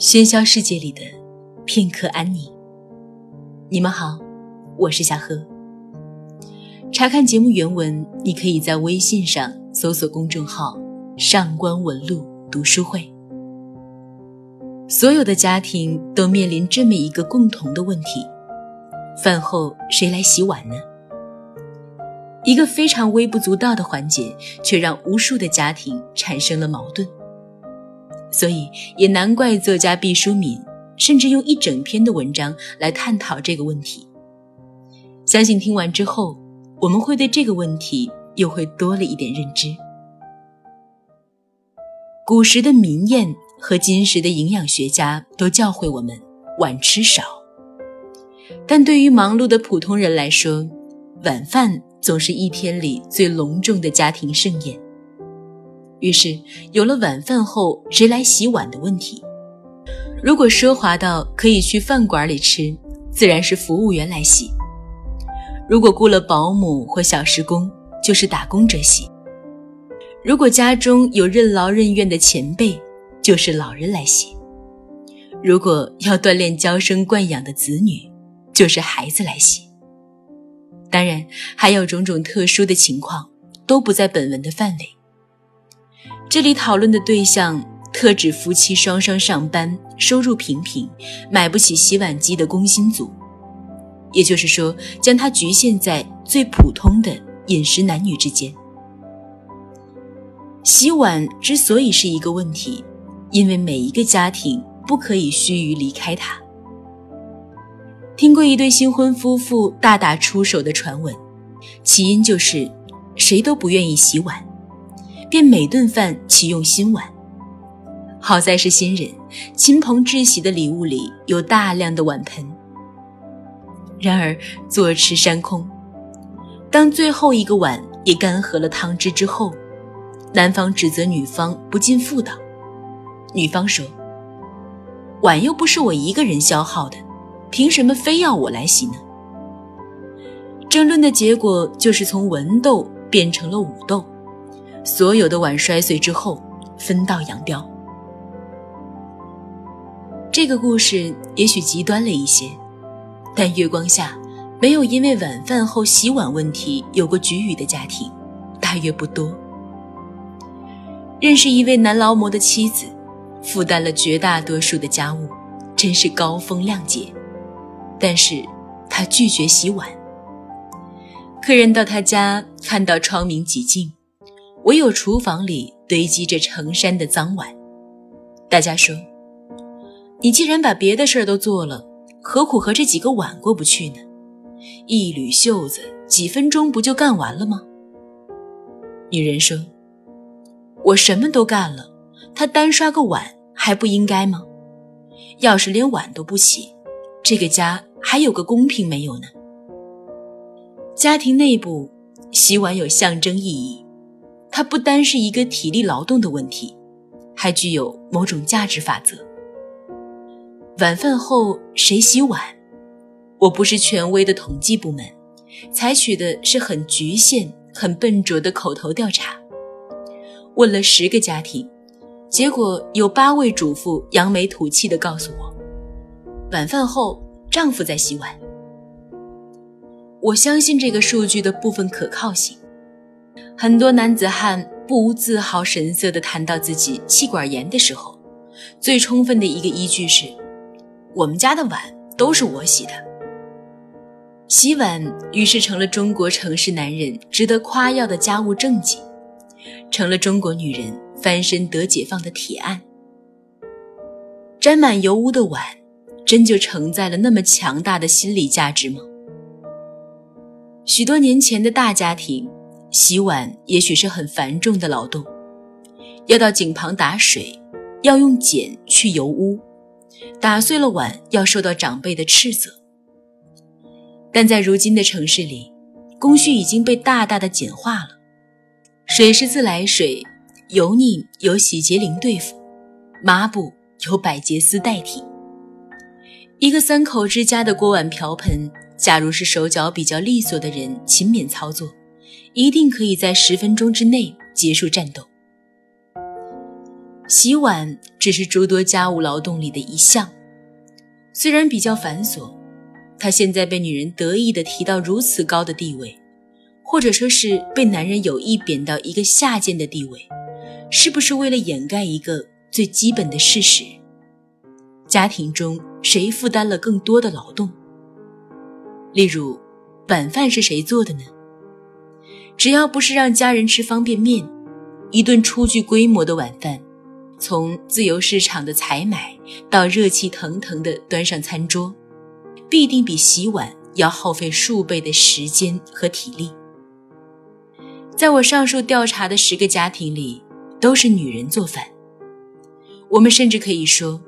喧嚣世界里的片刻安宁。你们好，我是夏荷。查看节目原文，你可以在微信上搜索公众号“上官文露读书会”。所有的家庭都面临这么一个共同的问题：饭后谁来洗碗呢？一个非常微不足道的环节，却让无数的家庭产生了矛盾。所以也难怪作家毕淑敏甚至用一整篇的文章来探讨这个问题。相信听完之后，我们会对这个问题又会多了一点认知。古时的民谚和今时的营养学家都教会我们晚吃少，但对于忙碌的普通人来说，晚饭。总是一天里最隆重的家庭盛宴。于是有了晚饭后谁来洗碗的问题。如果奢华到可以去饭馆里吃，自然是服务员来洗；如果雇了保姆或小时工，就是打工者洗；如果家中有任劳任怨的前辈，就是老人来洗；如果要锻炼娇生惯养的子女，就是孩子来洗。当然，还有种种特殊的情况，都不在本文的范围。这里讨论的对象特指夫妻双双上班、收入平平、买不起洗碗机的工薪族，也就是说，将它局限在最普通的饮食男女之间。洗碗之所以是一个问题，因为每一个家庭不可以须臾离开它。听过一对新婚夫妇大打出手的传闻，起因就是谁都不愿意洗碗，便每顿饭启用新碗。好在是新人，亲朋至喜的礼物里有大量的碗盆。然而坐吃山空，当最后一个碗也干涸了汤汁之后，男方指责女方不尽妇道，女方说：“碗又不是我一个人消耗的。”凭什么非要我来洗呢？争论的结果就是从文斗变成了武斗，所有的碗摔碎之后分道扬镳。这个故事也许极端了一些，但月光下没有因为晚饭后洗碗问题有过局龉的家庭，大约不多。认识一位男劳模的妻子，负担了绝大多数的家务，真是高风亮节。但是，他拒绝洗碗。客人到他家，看到窗明几净，唯有厨房里堆积着成山的脏碗。大家说：“你既然把别的事儿都做了，何苦和这几个碗过不去呢？一缕袖子，几分钟不就干完了吗？”女人说：“我什么都干了，他单刷个碗还不应该吗？要是连碗都不洗，这个家……”还有个公平没有呢？家庭内部洗碗有象征意义，它不单是一个体力劳动的问题，还具有某种价值法则。晚饭后谁洗碗？我不是权威的统计部门，采取的是很局限、很笨拙的口头调查。问了十个家庭，结果有八位主妇扬眉吐气地告诉我，晚饭后。丈夫在洗碗，我相信这个数据的部分可靠性。很多男子汉不无自豪神色地谈到自己气管炎的时候，最充分的一个依据是：我们家的碗都是我洗的。洗碗于是成了中国城市男人值得夸耀的家务政绩，成了中国女人翻身得解放的铁案。沾满油污的碗。真就承载了那么强大的心理价值吗？许多年前的大家庭，洗碗也许是很繁重的劳动，要到井旁打水，要用碱去油污，打碎了碗要受到长辈的斥责。但在如今的城市里，工序已经被大大的简化了，水是自来水，油腻由洗洁灵对付，抹布由百洁丝代替。一个三口之家的锅碗瓢盆，假如是手脚比较利索的人勤勉操作，一定可以在十分钟之内结束战斗。洗碗只是诸多家务劳动里的一项，虽然比较繁琐，它现在被女人得意地提到如此高的地位，或者说是被男人有意贬到一个下贱的地位，是不是为了掩盖一个最基本的事实？家庭中谁负担了更多的劳动？例如，晚饭是谁做的呢？只要不是让家人吃方便面，一顿初具规模的晚饭。从自由市场的采买到热气腾腾的端上餐桌，必定比洗碗要耗费数倍的时间和体力。在我上述调查的十个家庭里，都是女人做饭。我们甚至可以说，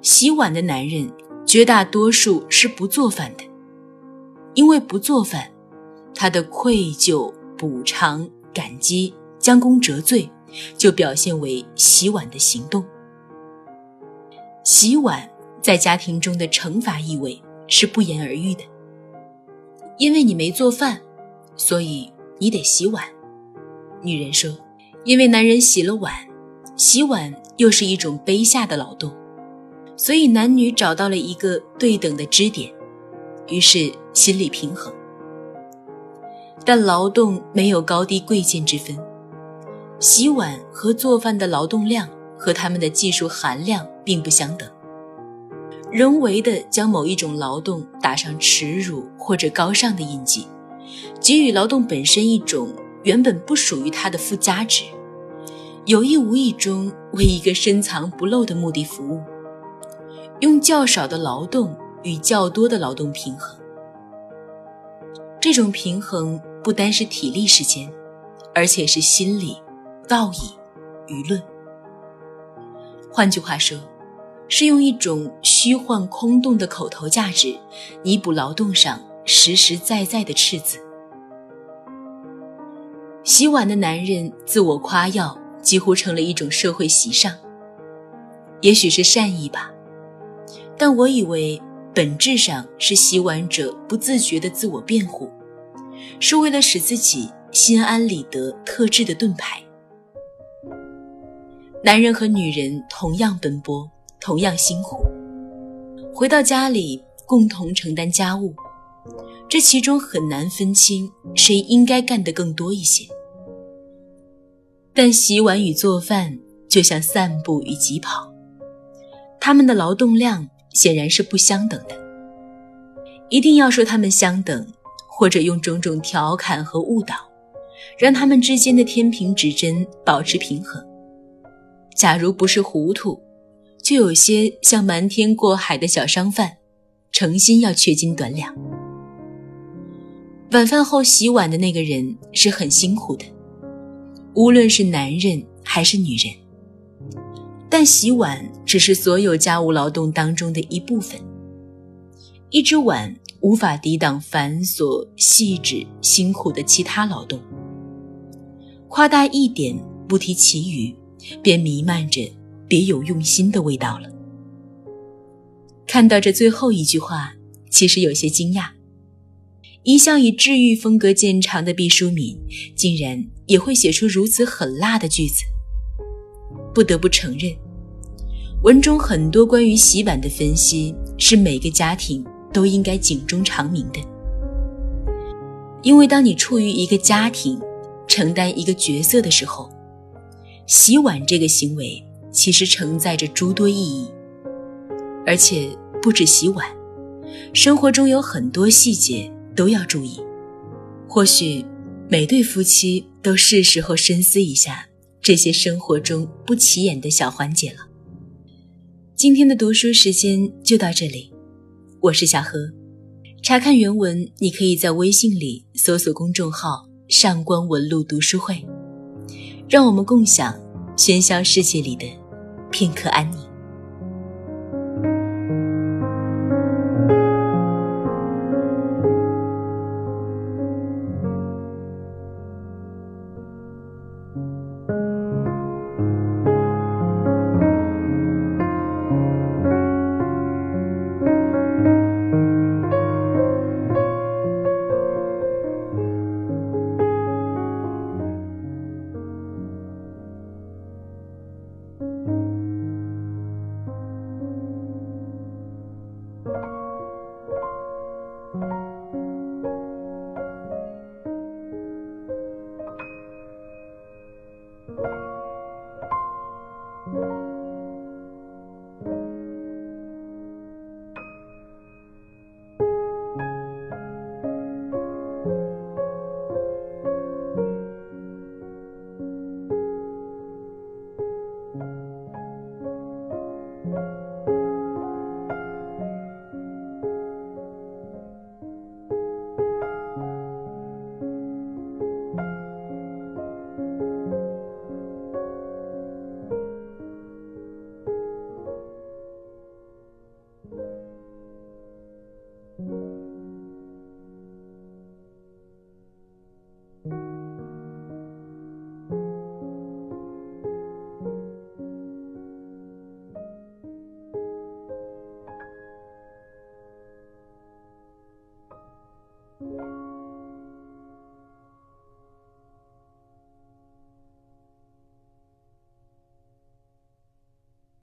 洗碗的男人绝大多数是不做饭的，因为不做饭，他的愧疚、补偿、感激、将功折罪。就表现为洗碗的行动。洗碗在家庭中的惩罚意味是不言而喻的，因为你没做饭，所以你得洗碗。女人说：“因为男人洗了碗，洗碗又是一种卑下的劳动，所以男女找到了一个对等的支点，于是心理平衡。但劳动没有高低贵贱之分。”洗碗和做饭的劳动量和他们的技术含量并不相等。人为的将某一种劳动打上耻辱或者高尚的印记，给予劳动本身一种原本不属于它的附加值，有意无意中为一个深藏不露的目的服务，用较少的劳动与较多的劳动平衡。这种平衡不单是体力时间，而且是心理。道义、舆论，换句话说，是用一种虚幻空洞的口头价值，弥补劳动上实实在在的赤字。洗碗的男人自我夸耀，几乎成了一种社会习尚。也许是善意吧，但我以为本质上是洗碗者不自觉的自我辩护，是为了使自己心安理得特制的盾牌。男人和女人同样奔波，同样辛苦，回到家里共同承担家务，这其中很难分清谁应该干得更多一些。但洗碗与做饭就像散步与疾跑，他们的劳动量显然是不相等的。一定要说他们相等，或者用种种调侃和误导，让他们之间的天平指针保持平衡。假如不是糊涂，就有些像瞒天过海的小商贩，诚心要缺斤短两。晚饭后洗碗的那个人是很辛苦的，无论是男人还是女人。但洗碗只是所有家务劳动当中的一部分，一只碗无法抵挡繁琐、细致、辛苦的其他劳动。夸大一点，不提其余。便弥漫着别有用心的味道了。看到这最后一句话，其实有些惊讶。一向以治愈风格见长的毕淑敏，竟然也会写出如此狠辣的句子。不得不承认，文中很多关于洗碗的分析，是每个家庭都应该警钟长鸣的。因为当你处于一个家庭，承担一个角色的时候，洗碗这个行为其实承载着诸多意义，而且不止洗碗，生活中有很多细节都要注意。或许每对夫妻都是时候深思一下这些生活中不起眼的小环节了。今天的读书时间就到这里，我是小何。查看原文，你可以在微信里搜索公众号“上官文露读书会”。让我们共享喧嚣世界里的片刻安宁。